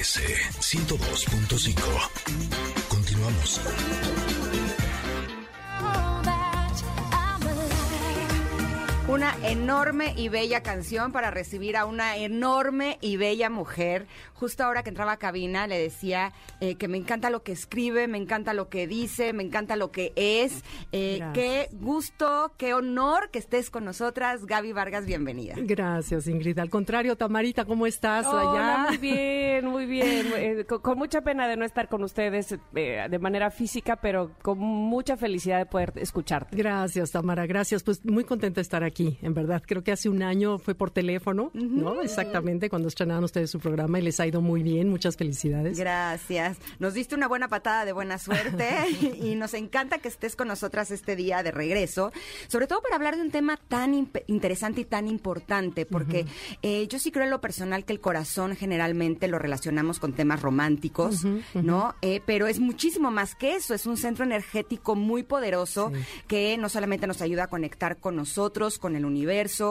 MBS 102.5. Continuamos. Una enorme y bella canción para recibir a una enorme y bella mujer. Justo ahora que entraba a cabina le decía eh, que me encanta lo que escribe, me encanta lo que dice, me encanta lo que es. Eh, qué gusto, qué honor que estés con nosotras. Gaby Vargas, bienvenida. Gracias, Ingrid. Al contrario, Tamarita, ¿cómo estás allá? Muy bien, muy bien. Eh, con, con, mucha pena de no estar con ustedes de manera física, pero con mucha felicidad de poder escucharte. Gracias, Tamara. Gracias. Pues muy contenta de estar aquí en verdad. Creo que hace un año fue por teléfono, ¿no? Exactamente, cuando estrenaron ustedes su programa y les ha ido muy bien. Muchas felicidades. Gracias. Nos diste una buena patada de buena suerte y nos encanta que estés con nosotras este día de regreso, sobre todo para hablar de un tema tan interesante y tan importante, porque eh, yo sí creo en lo personal que el corazón generalmente lo relacionamos con temas románticos, ¿no? Eh, pero es muchísimo más que eso, es un centro energético muy poderoso que no solamente nos ayuda a conectar con nosotros, con el universo,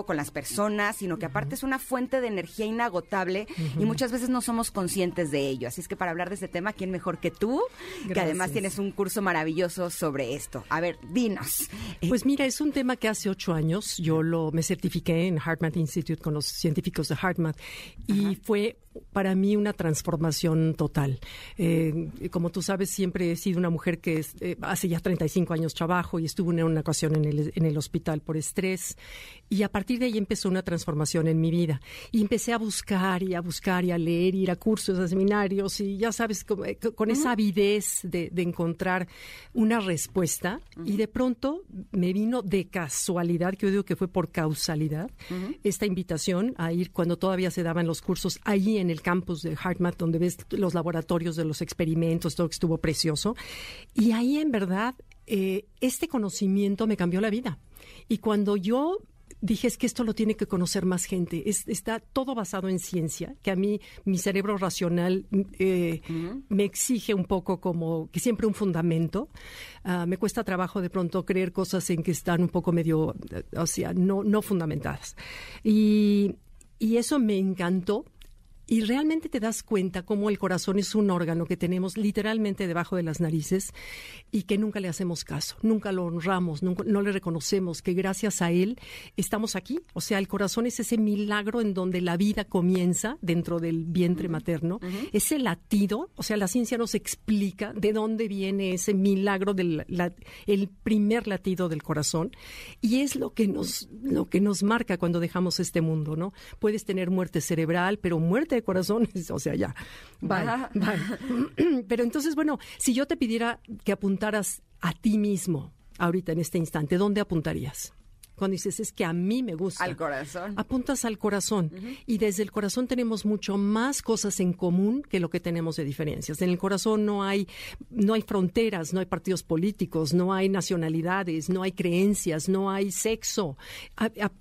con las personas, sino que aparte es una fuente de energía inagotable y muchas veces no somos conscientes de ello. Así es que para hablar de este tema, ¿quién mejor que tú? Que además tienes un curso maravilloso sobre esto. A ver, dinos. Pues mira, es un tema que hace ocho años yo lo me certifiqué en HeartMath Institute con los científicos de HeartMath y fue para mí una transformación total. Eh, como tú sabes, siempre he sido una mujer que eh, hace ya 35 años trabajo y estuve en una ocasión en el, en el hospital por estrés. Y a partir de ahí empezó una transformación en mi vida. Y empecé a buscar y a buscar y a leer, y ir a cursos, a seminarios y ya sabes, con, eh, esa avidez de, encontrar una respuesta. Y de pronto me vino de casualidad, que yo digo que fue por causalidad, esta invitación a ir cuando todavía se daban los cursos allí en el campus de HeartMath, donde ves los laboratorios de los experimentos, todo que estuvo precioso. Y ahí en verdad eh, este conocimiento me cambió la vida. Y cuando yo dije es que esto lo tiene que conocer más gente. está todo basado en ciencia, que a mí mi cerebro racional eh, me exige un poco como que siempre un fundamento. Ah, me cuesta trabajo de pronto creer cosas en que están un poco medio, o sea, no, no fundamentadas. Y, y eso me encantó y realmente te das cuenta cómo el corazón es un órgano que tenemos literalmente debajo de las narices y que nunca le hacemos caso, nunca lo honramos, nunca, no le reconocemos que gracias a él estamos aquí. O sea, el corazón es ese milagro en donde la vida comienza dentro del vientre materno, ese latido, o sea, la ciencia nos explica de dónde viene ese milagro del el primer latido del corazón y es lo que nos lo que nos marca cuando dejamos este mundo, ¿no? Puedes tener muerte cerebral, pero muerte corazones, o sea, ya. Pero entonces, bueno, si yo te pidiera que apuntaras a ti mismo ahorita en este instante, ¿dónde apuntarías? Cuando dices es que a mí me gusta. Al corazón. Apuntas al corazón. Y desde el corazón tenemos mucho más cosas en común que lo que tenemos de diferencias. En el corazón no hay, no hay fronteras, no hay partidos políticos, no hay nacionalidades, no hay creencias, no hay sexo.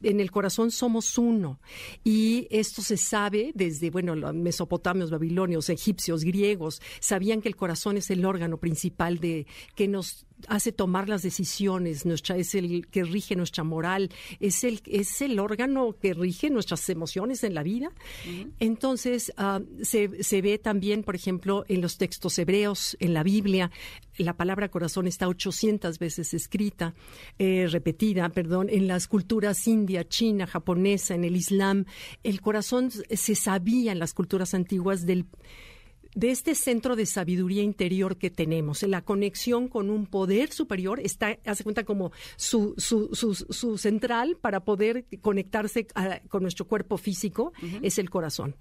en el corazón somos uno. Y esto se sabe desde, bueno, los mesopotamios, babilonios, egipcios, griegos, sabían que el corazón es el órgano principal de que nos hace tomar las decisiones, nuestra, es el que rige nuestra moral, es el, es el órgano que rige nuestras emociones en la vida. Entonces, ah, se, se, ve también, por ejemplo, en los textos hebreos, en la Biblia, la palabra corazón está 800 veces escrita, eh, repetida, perdón, en las culturas india, china, japonesa, en el Islam. El corazón se sabía en las culturas antiguas del de este centro de sabiduría interior que tenemos, en la conexión con un poder superior, está, hace cuenta como su, su, su, central para poder conectarse con nuestro cuerpo físico, es el corazón.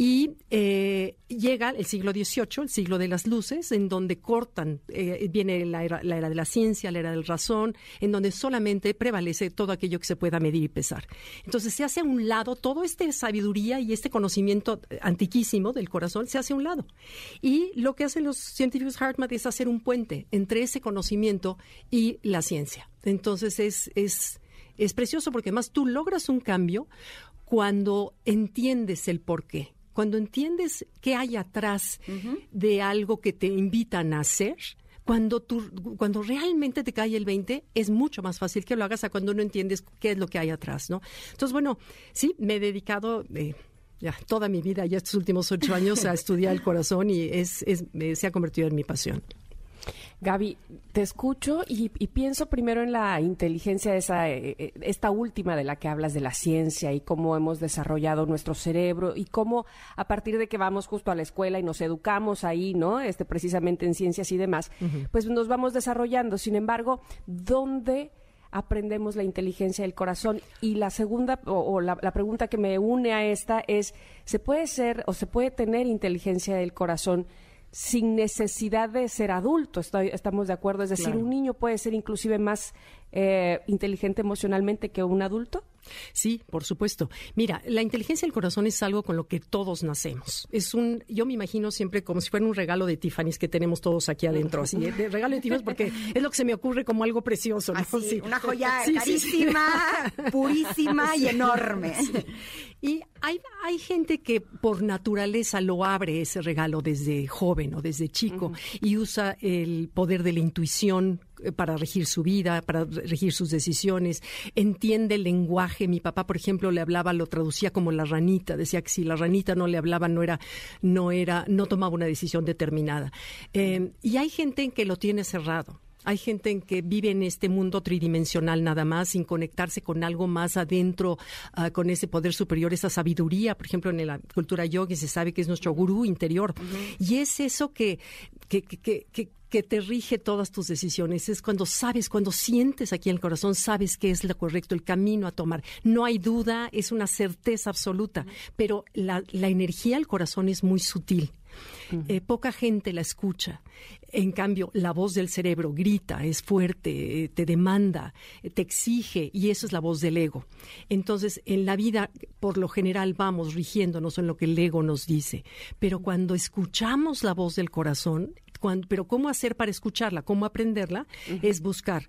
Y eh, llega el siglo XVIII, el siglo de las luces, en donde cortan, eh, viene la era, la era, de la ciencia, la era del razón, en donde solamente prevalece todo aquello que se pueda medir y pesar. Entonces se hace a un lado, toda esta sabiduría y este conocimiento antiquísimo del corazón se hace a un lado. Y lo que hacen los científicos Hartman es hacer un puente entre ese conocimiento y la ciencia. Entonces es, es, es precioso porque además tú logras un cambio cuando entiendes el porqué cuando entiendes qué hay atrás de algo que te invitan a hacer, cuando, tú, cuando realmente te cae el 20, es mucho más fácil que lo hagas a cuando no entiendes qué es lo que hay atrás, ¿no? Entonces, bueno, sí, me he dedicado... Eh, ya toda mi vida, ya estos últimos ocho años, a estudiar el corazón y es, es, eh, se ha convertido en mi pasión. Gaby, te escucho y, pienso primero en la inteligencia, esa, eh, eh, esta última de la que hablas de la ciencia y cómo hemos desarrollado nuestro cerebro y cómo a partir de que vamos justo a la escuela y nos educamos ahí, ¿no? Este, precisamente en ciencias y demás, pues nos vamos desarrollando. Sin embargo, ¿dónde aprendemos la inteligencia del corazón? Y la segunda, o, la, la, pregunta que me une a esta es, ¿se puede ser o se puede tener inteligencia del corazón sin necesidad de ser adulto. estamos de acuerdo. Es decir, un niño puede ser inclusive más eh, inteligente emocionalmente que un adulto. Sí, por supuesto. Mira, la inteligencia del corazón es algo con lo que todos nacemos. Es un, yo me imagino siempre como si fuera un regalo de Tiffany's que tenemos todos aquí adentro, así, de regalo de Tiffany's porque es lo que se me ocurre como algo precioso, ¿no? Una joya carísima, purísima y enorme. Y hay, hay gente que por naturaleza lo abre ese regalo desde joven o desde chico y usa el poder de la intuición para regir su vida, para regir sus decisiones, entiende el lenguaje. Mi papá, por ejemplo, le hablaba, lo traducía como la ranita, decía que si la ranita no le hablaba, no era, no era, no tomaba una decisión determinada. Eh, y hay gente en que lo tiene cerrado. Hay gente en que vive en este mundo tridimensional nada más, sin conectarse con algo más adentro, ah, con ese poder superior, esa sabiduría. Por ejemplo, en la cultura yogi se sabe que es nuestro gurú interior. Y es eso que, que, que, que que te rige todas tus decisiones. Es cuando sabes, cuando sientes aquí en el corazón, sabes qué es lo correcto, el camino a tomar. No hay duda, es una certeza absoluta, pero la, la energía del corazón es muy sutil. Eh, poca gente la escucha. En cambio, la voz del cerebro grita, es fuerte, eh, te demanda, eh, te exige, y eso es la voz del ego. Entonces, en la vida, por lo general, vamos rigiéndonos en lo que el ego nos dice. Pero cuando escuchamos la voz del corazón, pero ¿cómo hacer para escucharla? ¿Cómo aprenderla? Es buscar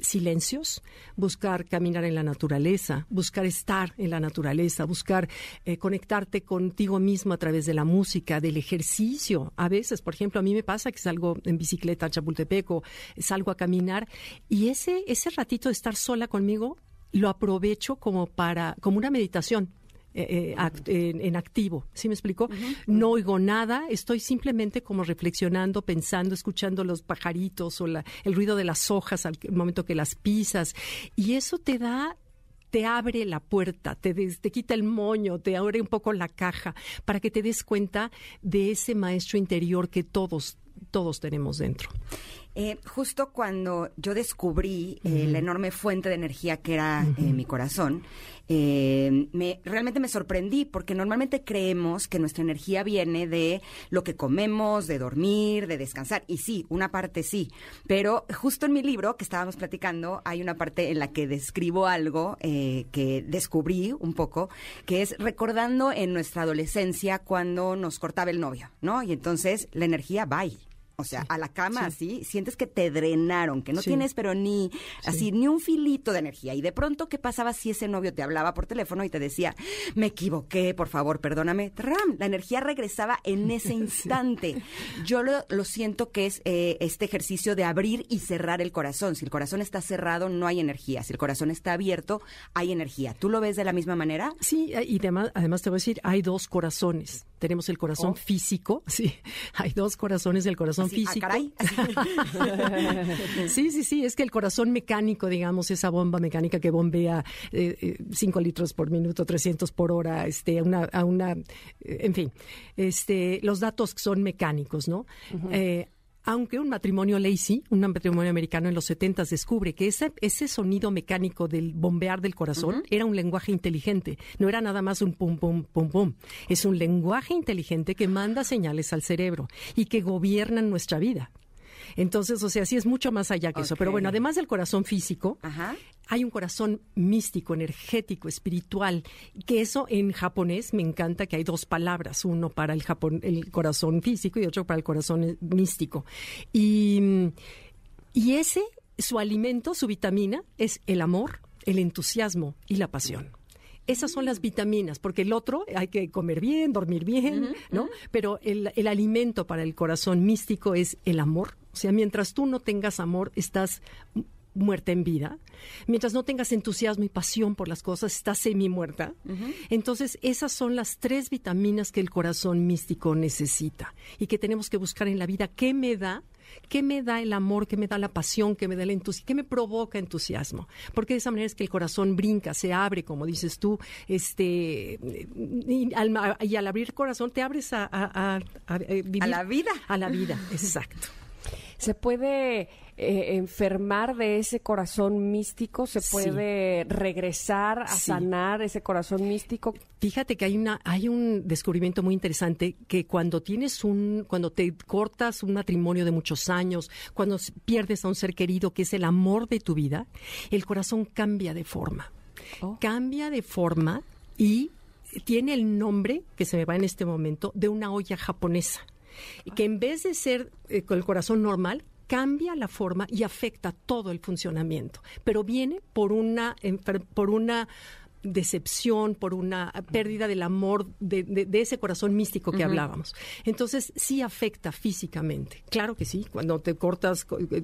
silencios, buscar caminar en la naturaleza, buscar estar en la naturaleza, buscar eh, conectarte contigo mismo a través de la música, del ejercicio. A veces, por ejemplo, a mí me pasa que salgo en bicicleta a Chapultepec o salgo a caminar y ese, ese ratito de estar sola conmigo lo aprovecho como para, como una meditación eh, eh, en, activo. ¿Sí me explico? No oigo nada, estoy simplemente como reflexionando, pensando, escuchando los pajaritos o la, el ruido de las hojas al momento que las pisas. Y eso te da te abre la puerta, te, te, quita el moño, te abre un poco la caja, para que te des cuenta de ese maestro interior que todos, todos tenemos dentro. Eh, justo cuando yo descubrí eh, la enorme fuente de energía que era eh, mi corazón, me, realmente me sorprendí porque normalmente creemos que nuestra energía viene de lo que comemos, de dormir, de descansar. Y sí, una parte sí. Pero justo en mi libro que estábamos platicando, hay una parte en la que describo algo que descubrí un poco, que es recordando en nuestra adolescencia cuando nos cortaba el novio, ¿no? Y entonces la energía va o sea, a la cama así, sientes que te drenaron, que no tienes pero ni así ni un filito de energía. Y de pronto, ¿qué pasaba si ese novio te hablaba por teléfono y te decía, me equivoqué, por favor, perdóname? ¡Tram! La energía regresaba en ese instante. Yo lo, siento que es eh, este ejercicio de abrir y cerrar el corazón. Si el corazón está cerrado, no hay energía. Si el corazón está abierto, hay energía. ¿Tú lo ves de la misma manera? Sí, y además, además te voy a decir, hay dos corazones. Tenemos el corazón oh. físico, sí, hay dos corazones del corazón Ah, físico. sí, sí, sí, es que el corazón mecánico, digamos, esa bomba mecánica que bombea 5 eh, eh, litros por minuto, 300 por hora, este, a una, a una eh, en fin, este, los datos son mecánicos, ¿no? Aunque un matrimonio Lacey, un matrimonio americano en los 70 descubre que ese, ese sonido mecánico del bombear del corazón era un lenguaje inteligente, no era nada más un pum, pum, pum, pum. Es un lenguaje inteligente que manda señales al cerebro y que gobierna nuestra vida. Entonces, o sea, sí es mucho más allá que eso. Pero bueno, además del corazón físico, hay un corazón místico, energético, espiritual, que eso en japonés me encanta que hay dos palabras, uno para el, el corazón físico y otro para el corazón eh, místico. Y, y ese, su alimento, su vitamina, es el amor, el entusiasmo y la pasión. Esas son las vitaminas, porque el otro hay que comer bien, dormir bien, ¿no? Pero el, el, alimento para el corazón místico es el amor. O sea, mientras tú no tengas amor, estás muerta en vida, mientras no tengas entusiasmo y pasión por las cosas, estás semi muerta. Entonces, esas son las tres vitaminas que el corazón místico necesita y que tenemos que buscar en la vida. ¿Qué me da? ¿Qué me da el amor? ¿Qué me da la pasión? ¿Qué me da el entusiasmo? ¿Qué me provoca entusiasmo? Porque de esa manera es que el corazón brinca, se abre, como dices tú, este, y al, y al abrir el corazón te abres a, a, a, a la vida. A la vida, exacto. ¿Se puede eh, enfermar de ese corazón místico? ¿Se puede regresar a sanar ese corazón místico? Fíjate que hay una hay un descubrimiento muy interesante que cuando tienes un cuando te cortas un matrimonio de muchos años, cuando pierdes a un ser querido que es el amor de tu vida, el corazón cambia de forma. Oh. Cambia de forma y tiene el nombre que se me va en este momento de una olla japonesa y que en vez de ser eh, con el corazón normal, cambia la forma y afecta todo el funcionamiento, pero viene por una, por una decepción, por una pérdida del amor de, ese corazón místico que hablábamos. Entonces, sí afecta físicamente. Claro que sí, cuando te cortas, eh,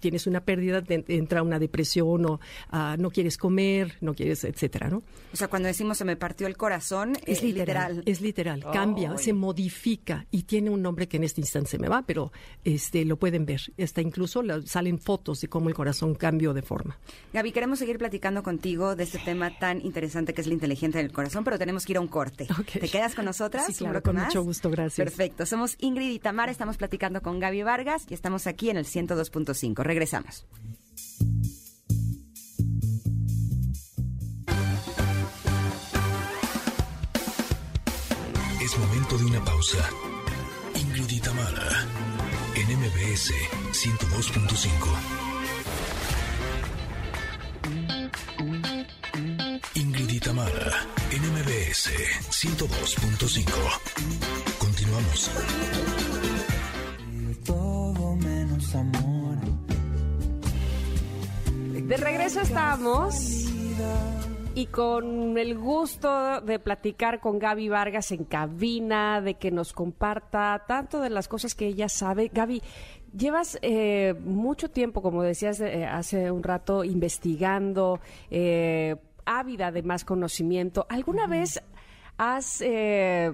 tienes una pérdida, entra una depresión o ah, no quieres comer, no quieres, etcétera, ¿no? O sea, cuando decimos se me partió el corazón, es, literal, Es literal, cambia, se modifica y tiene un nombre que en este instante se me va, pero este lo pueden ver. Hasta incluso salen fotos de cómo el corazón cambió de forma. Gaby, queremos seguir platicando contigo de este tema tan interesante que es la inteligencia del corazón, pero tenemos que ir a un corte. ¿Te quedas con nosotras? Sí, claro, con mucho gusto, gracias. Perfecto. Somos Ingrid y Tamara, estamos platicando con Gaby Vargas y estamos aquí en el 102.5. Regresamos. Es momento de una pausa. Ingrid y Tamara, en MBS 102.5. Tamara en MBS 102.5. Continuamos. Todo menos amor. De regreso estamos y con el gusto de platicar con Gaby Vargas en cabina, de que nos comparta tanto de las cosas que ella sabe. Gaby, llevas eh, mucho tiempo, como decías eh, hace un rato, investigando, eh, ávida de más conocimiento. ¿Alguna vez has... Eh,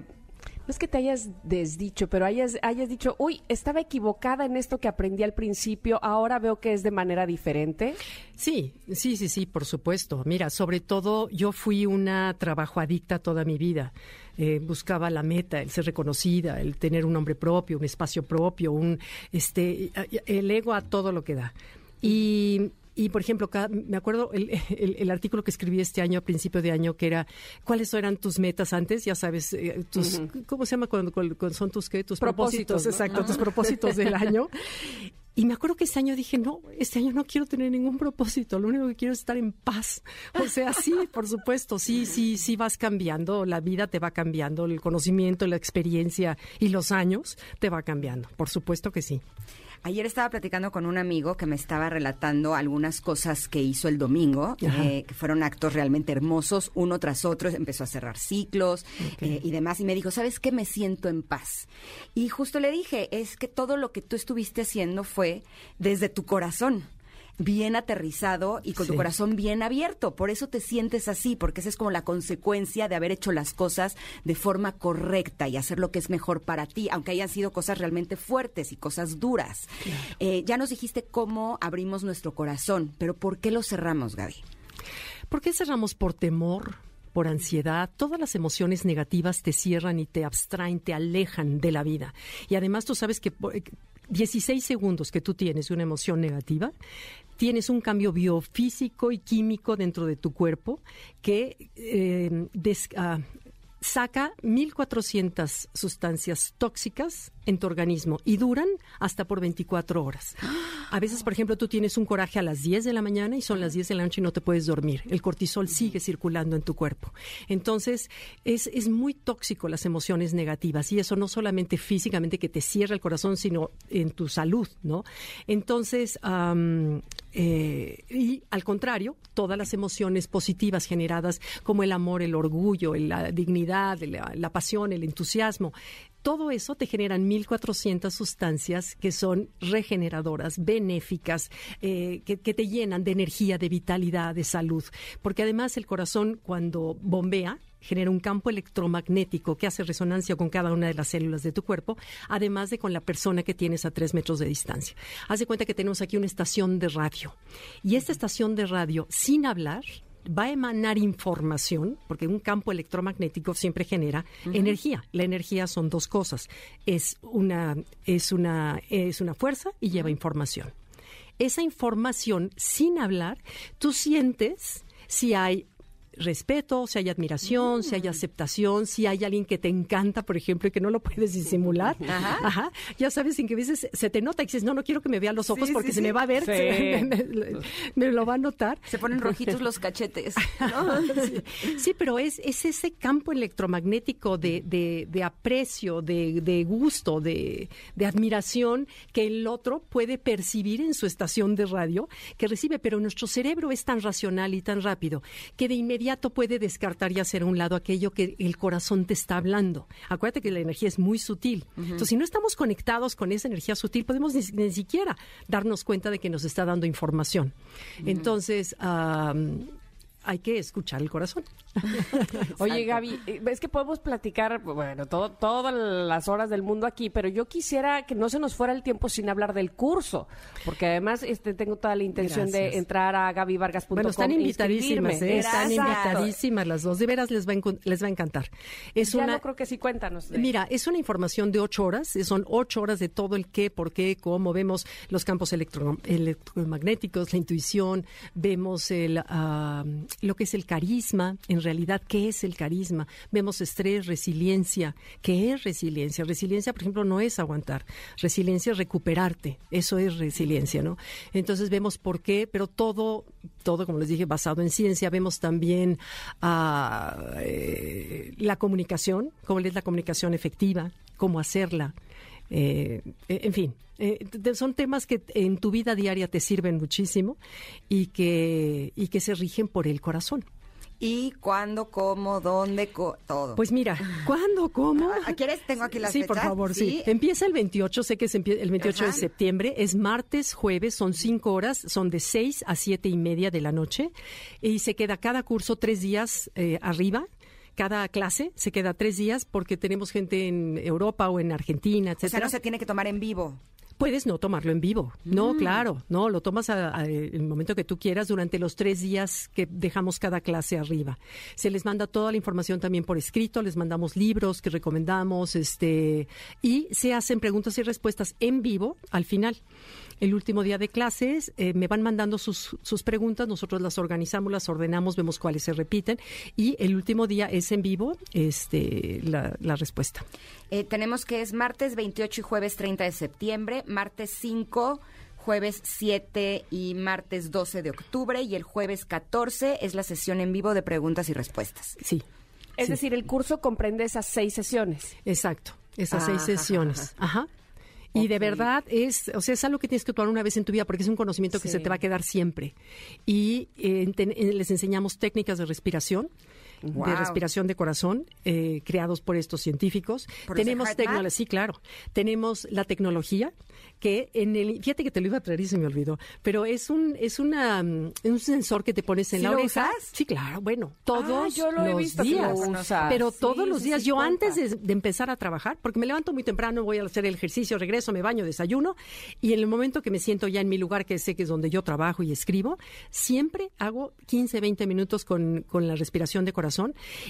no es que te hayas desdicho, pero hayas, hayas dicho, uy, estaba equivocada en esto que aprendí al principio, ahora veo que es de manera diferente. Sí, sí, sí, sí, por supuesto. Mira, sobre todo yo fui una trabajo adicta toda mi vida. Eh, buscaba la meta, el ser reconocida, el tener un nombre propio, un espacio propio, un este el ego a todo lo que da. Y y, por ejemplo, me acuerdo el, artículo que escribí este año, a principio de año, que era, ¿cuáles eran tus metas antes? Ya sabes, eh, tus, ¿cómo se llama cuando, son tus qué? Tus propósitos, exacto, tus propósitos del año. Y me acuerdo que este año dije, no, este año no quiero tener ningún propósito, lo único que quiero es estar en paz. O sea, sí, por supuesto, sí, sí, sí vas cambiando, la vida te va cambiando, el conocimiento, la experiencia y los años te va cambiando, por supuesto que sí. Ayer estaba platicando con un amigo que me estaba relatando algunas cosas que hizo el domingo, eh, que fueron actos realmente hermosos, uno tras otro, empezó a cerrar ciclos eh, y demás, y me dijo, ¿sabes qué? Me siento en paz. Y justo le dije, es que todo lo que tú estuviste haciendo fue desde tu corazón bien aterrizado y con tu corazón bien abierto. Por eso te sientes así, porque esa es como la consecuencia de haber hecho las cosas de forma correcta y hacer lo que es mejor para ti, aunque hayan sido cosas realmente fuertes y cosas duras. Eh, ya nos dijiste cómo abrimos nuestro corazón, pero ¿por qué lo cerramos, Gaby? ¿Por qué cerramos por temor? por ansiedad, todas las emociones negativas te cierran y te abstraen, te alejan de la vida. Y además tú sabes que 16 segundos que tú tienes de una emoción negativa tienes un cambio biofísico y químico dentro de tu cuerpo que eh, ah, saca 1.400 sustancias tóxicas en tu organismo y duran hasta por 24 horas. A veces, por ejemplo, tú tienes un coraje a las 10 de la mañana y son las 10 de la noche y no te puedes dormir. El cortisol sigue circulando en tu cuerpo. Entonces, es, es muy tóxico las emociones negativas y eso no solamente físicamente que te cierra el corazón, sino en tu salud, ¿no? Entonces, eh, y al contrario, todas las emociones positivas generadas como el amor, el orgullo, la dignidad, la pasión, el entusiasmo, todo eso te generan 1.400 sustancias que son regeneradoras, benéficas, eh, que, que te llenan de energía, de vitalidad, de salud. Porque además el corazón cuando bombea, genera un campo electromagnético que hace resonancia con cada una de las células de tu cuerpo, además de con la persona que tienes a tres metros de distancia. Haz de cuenta que tenemos aquí una estación de radio. Y esta estación de radio, sin hablar, va a emanar información, porque un campo electromagnético siempre genera energía. La energía son dos cosas. Es una, es una, es una fuerza y lleva información. Esa información, sin hablar, tú sientes si hay respeto, si hay admiración, si hay Mm. aceptación, si hay alguien que te encanta, por ejemplo, y que no lo puedes disimular. Ajá. Ya sabes, en que a veces se te nota y dices, no, no quiero que me vean los ojos Sí, porque sí, se sí. me va a ver, Sí. me, me lo va a notar. Se ponen rojitos los cachetes. ¿no? Sí, sí, pero es, es ese campo electromagnético de, de- de aprecio, de, de gusto, de, de admiración que el otro puede percibir en su estación de radio que recibe, pero nuestro cerebro es tan racional y tan rápido que de inmediato puede descartar y hacer a un lado aquello que el corazón te está hablando. Acuérdate que la energía es muy sutil. Entonces, si no estamos conectados con esa energía sutil, podemos ni, ni siquiera darnos cuenta de que nos está dando información. Entonces, hay que escuchar el corazón. Oye, Gaby, eh, es que podemos platicar, bueno, todo, todas las horas del mundo aquí, pero yo quisiera que no se nos fuera el tiempo sin hablar del curso, porque además este, tengo toda la intención de entrar a gabyvargas.com. Bueno, están invitadísimas. ¿eh? están invitadísimas las dos. De veras les va a, les va a encantar. Es ya una, no creo que sí, cuéntanos. de- Mira, es una información de ocho horas, son ocho horas de todo el qué, por qué, cómo, vemos los campos electro- electromagnéticos, la intuición, vemos el, ah, lo que es el carisma, en realidad, qué es el carisma, vemos estrés, resiliencia, qué es resiliencia. Resiliencia, por ejemplo, no es aguantar, resiliencia es recuperarte, eso es resiliencia, ¿no? Entonces vemos por qué, pero todo, todo, como les dije, basado en ciencia, vemos también ah, eh, la comunicación, cómo es la comunicación efectiva, cómo hacerla. Eh, eh, en fin, eh, son temas que en tu vida diaria te sirven muchísimo y que, y que se rigen por el corazón. Y cuándo, cómo, dónde, co- todo. Pues mira, ¿cuándo? ¿Cómo? Ah, ¿quieres? Tengo aquí las Sí, por favor, sí. Sí. Empieza el 28, sé que es el 28 Ajá. de septiembre, es martes, jueves, son cinco horas, son de seis a siete y media de la noche y se queda cada curso tres días eh, arriba. Cada clase se queda tres días porque tenemos gente en Europa o en Argentina, o etcétera. sea, no se tiene que tomar en vivo. Puedes no tomarlo en vivo. No, Mm. claro. No, lo tomas a- a- el momento que tú quieras durante los tres días que dejamos cada clase arriba. Se les manda toda la información también por escrito, les mandamos libros que recomendamos, este, y se hacen preguntas y respuestas en vivo al final. El último día de clases eh, me van mandando sus, sus preguntas, nosotros las organizamos, las ordenamos, vemos cuáles se repiten y el último día es en vivo este, la, la respuesta. Eh, tenemos que es martes 28 y jueves 30 de septiembre, martes 5, jueves 7 y martes 12 de octubre y el jueves 14 es la sesión en vivo de preguntas y respuestas. Sí. Es sí. decir, el curso comprende esas seis sesiones. Exacto, esas Ajá, seis sesiones. Ajá. Y de verdad es, o sea, es algo que tienes que tomar una vez en tu vida porque es un conocimiento que se te va a quedar siempre. Y eh, eh, les enseñamos técnicas de respiración. Wow. de respiración de corazón, eh, creados por estos científicos. ¿Por ese Tenemos tecnología, sí, claro. Tenemos la tecnología que en el, fíjate que te lo iba a traer y se me olvidó, pero es un, es una, mm, un sensor que te pones en ¿Sí la lo oreja. usas? Sí, claro, bueno, todos Ah, yo lo he los visto que días. lo usas. Pero Sí, todos los días, yo cuenta. antes de, de empezar a trabajar, porque me levanto muy temprano, voy a hacer el ejercicio, regreso, me baño, desayuno, y en el momento que me siento ya en mi lugar, que sé que es donde yo trabajo y escribo, siempre hago 15, 20 minutos con, con la respiración de corazón,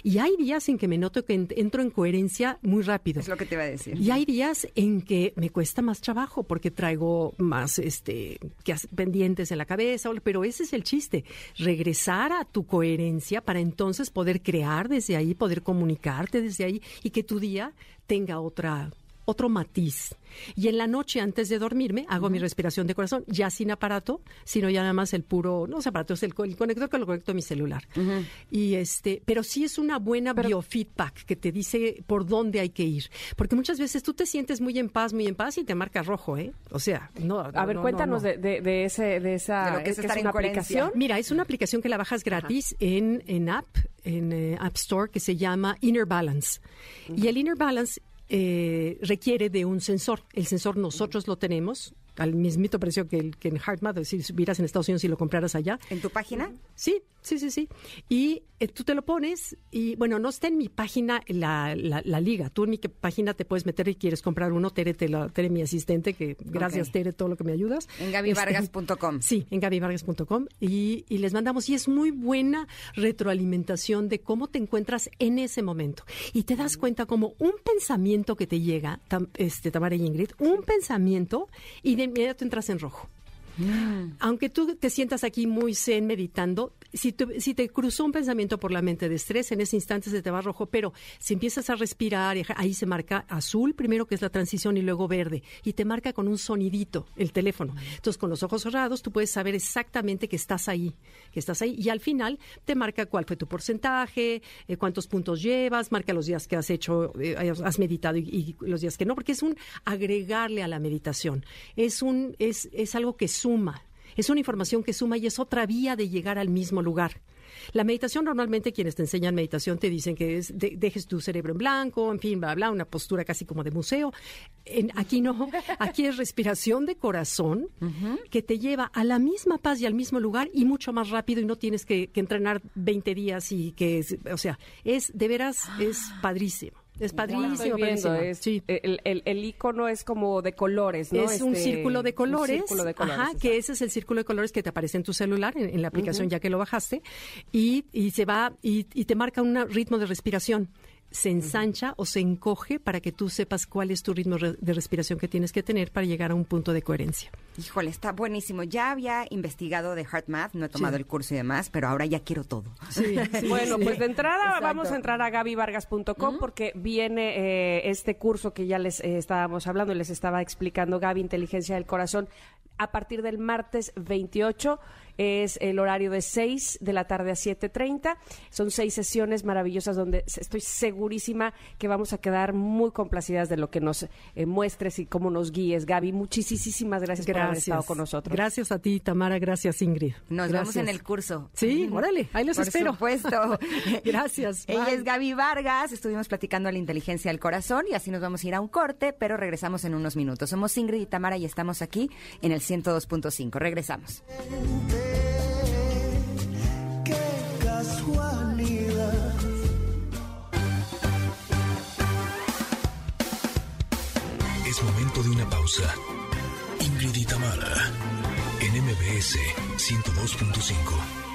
y hay días en que me noto que en- entro en coherencia muy rápido. Es lo que te iba a decir. Y hay días en que me cuesta más trabajo porque traigo más este que pendientes en la cabeza, pero ese es el chiste, regresar a tu coherencia para entonces poder crear desde ahí, poder comunicarte desde ahí y que tu día tenga otra otro matiz. Y en la noche antes de dormirme hago mi respiración de corazón, ya sin aparato, sino ya nada más el puro, no es aparato, es el, co- el conector que lo conecto a mi celular. Y este, pero sí es una buena biofeedback que te dice por dónde hay que ir, porque muchas veces tú te sientes muy en paz, muy en paz y te marca rojo, ¿eh? O sea, no. A no, ver, no, cuéntanos no, no. De, de, de ese, de esa, De lo que es que estar una aplicación. Mira, es una aplicación que la bajas gratis en, en App, en eh, App Store, que se llama Inner Balance. Y el Inner Balance eh, requiere de un sensor. El sensor nosotros lo tenemos al mismito precio que, el, que en HeartMath, si vieras en Estados Unidos y lo compraras allá. ¿En tu página? Sí, sí, sí, sí. Y eh, tú te lo pones y, bueno, no está en mi página la, la, liga. Tú en mi página te puedes meter y quieres comprar uno. Tere, te Tere mi asistente, que gracias, Tere, todo lo que me ayudas. En gabivargas.com. Este, sí, en gabivargas.com. Y, y les mandamos. Y es muy buena retroalimentación de cómo te encuentras en ese momento. Y te das cuenta como un pensamiento que te llega, este, Tamara y Ingrid, un pensamiento y de inmediato entras en rojo. Mm. Aunque tú te sientas aquí muy zen meditando, si, si te cruzó un pensamiento por la mente de estrés, en ese instante se te va rojo, pero si empiezas a respirar, ahí se marca azul primero, que es la transición, y luego verde, y te marca con un sonidito el teléfono. Entonces, con los ojos cerrados, tú puedes saber exactamente que estás ahí, que estás ahí, y al final te marca cuál fue tu porcentaje, eh, cuántos puntos llevas, marca los días que has hecho, eh, has meditado y, los días que no, porque es un agregarle a la meditación, es un es, es algo que suma es una información que suma y es otra vía de llegar al mismo lugar. La meditación normalmente quienes te enseñan meditación te dicen que es dejes tu cerebro en blanco, en fin, bla, bla, una postura casi como de museo. En, aquí no, aquí es respiración de corazón que te lleva a la misma paz y al mismo lugar y mucho más rápido y no tienes que, que entrenar 20 días y que, o sea, es de veras, es padrísimo. Es padrísimo. el, el, icono es como de colores, ¿no? Es un este, círculo de colores. Ajá, que ese es el círculo de colores que te aparece en tu celular, en, la aplicación ya que lo bajaste, y, y se va y, y te marca un ritmo de respiración se ensancha o se encoge para que tú sepas cuál es tu ritmo de respiración que tienes que tener para llegar a un punto de coherencia. Híjole, está buenísimo. Ya había investigado de HeartMath, no he tomado el curso y demás, pero ahora ya quiero todo. bueno, pues de entrada vamos a entrar a gabyvargas.com porque viene eh, este curso que ya les eh, estábamos hablando y les estaba explicando Gaby, Inteligencia del Corazón, a partir del martes 28 es el horario de 6 de la tarde a 7.30. Son seis sesiones maravillosas donde estoy segurísima que vamos a quedar muy complacidas de lo que nos eh, muestres y cómo nos guíes. Gaby, muchísimas gracias, por haber estado con nosotros. Gracias a ti, Tamara. Gracias, Ingrid. Nos vemos en el curso. Sí, órale, ahí los espero. Por supuesto. gracias. Ella es Gaby Vargas. Estuvimos platicando a la inteligencia del corazón y así nos vamos a ir a un corte, pero regresamos en unos minutos. Somos Ingrid y Tamara y estamos aquí en el 102.5. Regresamos. Es momento de una pausa. Ingrid y Tamara, en MBS 102.5.